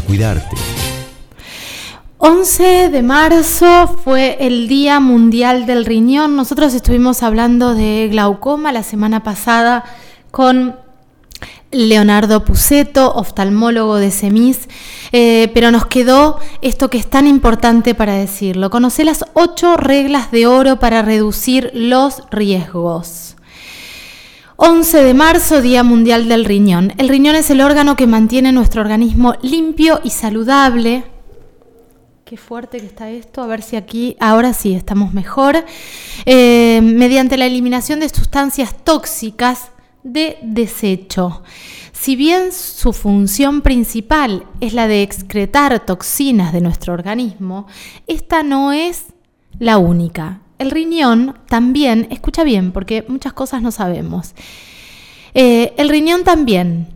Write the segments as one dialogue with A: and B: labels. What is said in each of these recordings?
A: cuidarte.
B: 11 de marzo fue el Día Mundial del Riñón. Nosotros estuvimos hablando de glaucoma la semana pasada con Leonardo Puceto, oftalmólogo de SEMIS, eh, pero nos quedó esto que es tan importante para decirlo. Conoce las ocho reglas de oro para reducir los riesgos. 11 de marzo, Día Mundial del Riñón. El riñón es el órgano que mantiene nuestro organismo limpio y saludable. Qué fuerte que está esto. A ver si aquí, ahora sí, estamos mejor. Eh, mediante la eliminación de sustancias tóxicas de desecho. Si bien su función principal es la de excretar toxinas de nuestro organismo, esta no es la única el riñón también, escucha bien, porque muchas cosas no sabemos. Eh, el riñón también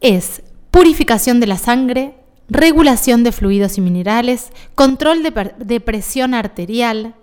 B: es purificación de la sangre, regulación de fluidos y minerales, control de, presión arterial.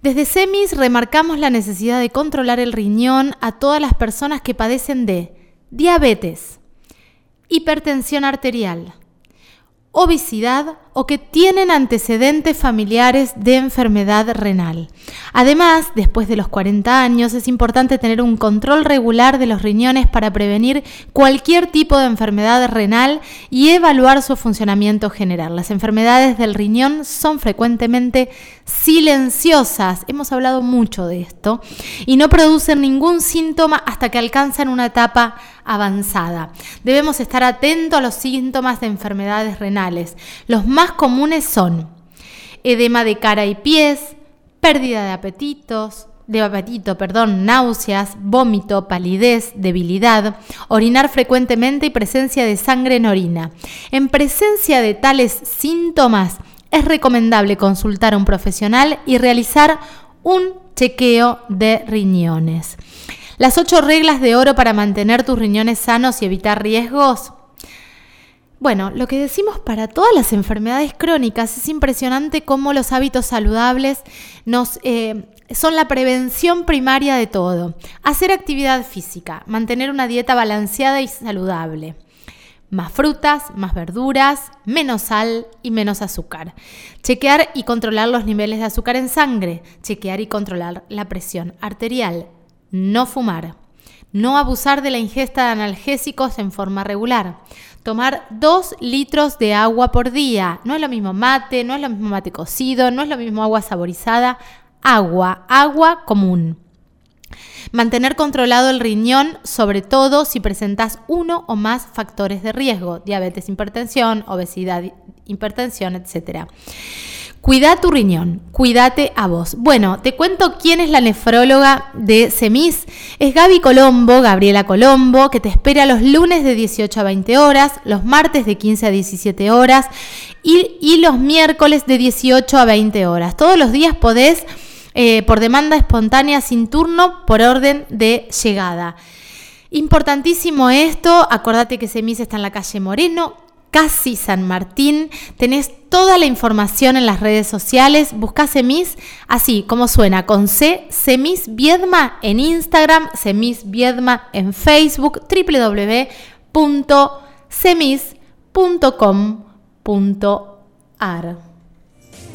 B: Desde SEMIS remarcamos la necesidad de controlar el riñón a todas las personas que padecen de diabetes, hipertensión arterial, obesidad o que tienen antecedentes familiares de enfermedad renal. Además, después de los 40 años, es importante tener un control regular de los riñones para prevenir cualquier tipo de enfermedad renal y evaluar su funcionamiento general. Las enfermedades del riñón son frecuentemente silenciosas, hemos hablado mucho de esto, y no producen ningún síntoma hasta que alcanzan una etapa avanzada. Debemos estar atentos a los síntomas de enfermedades renales. Los más comunes son edema de cara y pies, pérdida de apetitos, de apetito, perdón, náuseas, vómito, palidez, debilidad, orinar frecuentemente y presencia de sangre en orina. En presencia de tales síntomas es recomendable consultar a un profesional y realizar un chequeo de riñones. Las ocho reglas de oro para mantener tus riñones sanos y evitar riesgos. Bueno, lo que decimos para todas las enfermedades crónicas es impresionante cómo los hábitos saludables nos, eh, son la prevención primaria de todo. Hacer actividad física, mantener una dieta balanceada y saludable. Más frutas, más verduras, menos sal y menos azúcar. Chequear y controlar los niveles de azúcar en sangre. Chequear y controlar la presión arterial. No fumar. No abusar de la ingesta de analgésicos en forma regular tomar dos litros de agua por día. No es lo mismo mate, no es lo mismo mate cocido, no es lo mismo agua saborizada. Agua, agua común. Mantener controlado el riñón, sobre todo si presentas uno o más factores de riesgo, diabetes, hipertensión, obesidad, hipertensión, etc. Cuida tu riñón, cuídate a vos. Bueno, te cuento quién es la nefróloga de SEMIS. Es Gaby Colombo, Gabriela Colombo, que te espera los lunes de 18 a 20 horas, los martes de 15 a 17 horas y, los miércoles de 18 a 20 horas. Todos los días podés, eh, por demanda espontánea, sin turno, por orden de llegada. Importantísimo esto, acordate que SEMIS está en la calle Moreno, casi San Martín. Tenés toda la información en las redes sociales. Busca Semis, así como suena, con C, Semis Viedma en Instagram, Semis Viedma en Facebook, www.semis.com.ar.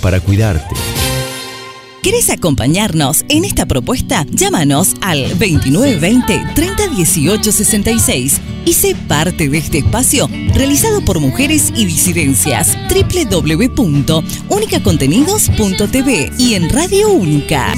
A: para cuidarte.
C: ¿Querés acompañarnos en esta propuesta? Llámanos al 2920 3018 66 y sé parte de este espacio realizado por mujeres y disidencias www.unicacontenidos.tv y en Radio Única.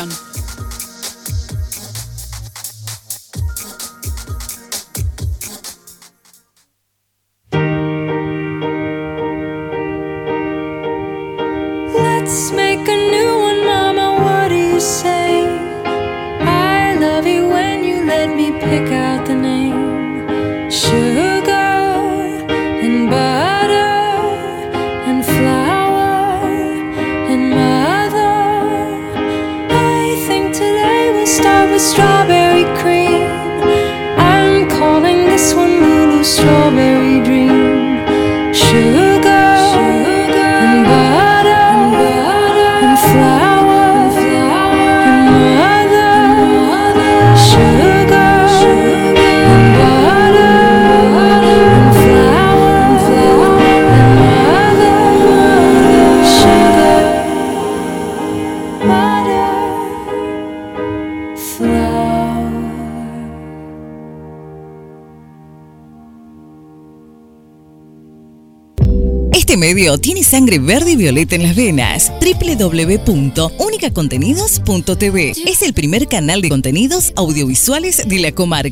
C: Patreon. strong.
D: Este medio tiene sangre verde y violeta en las venas. www.unicacontenidos.tv es el primer canal de contenidos audiovisuales de la comarca.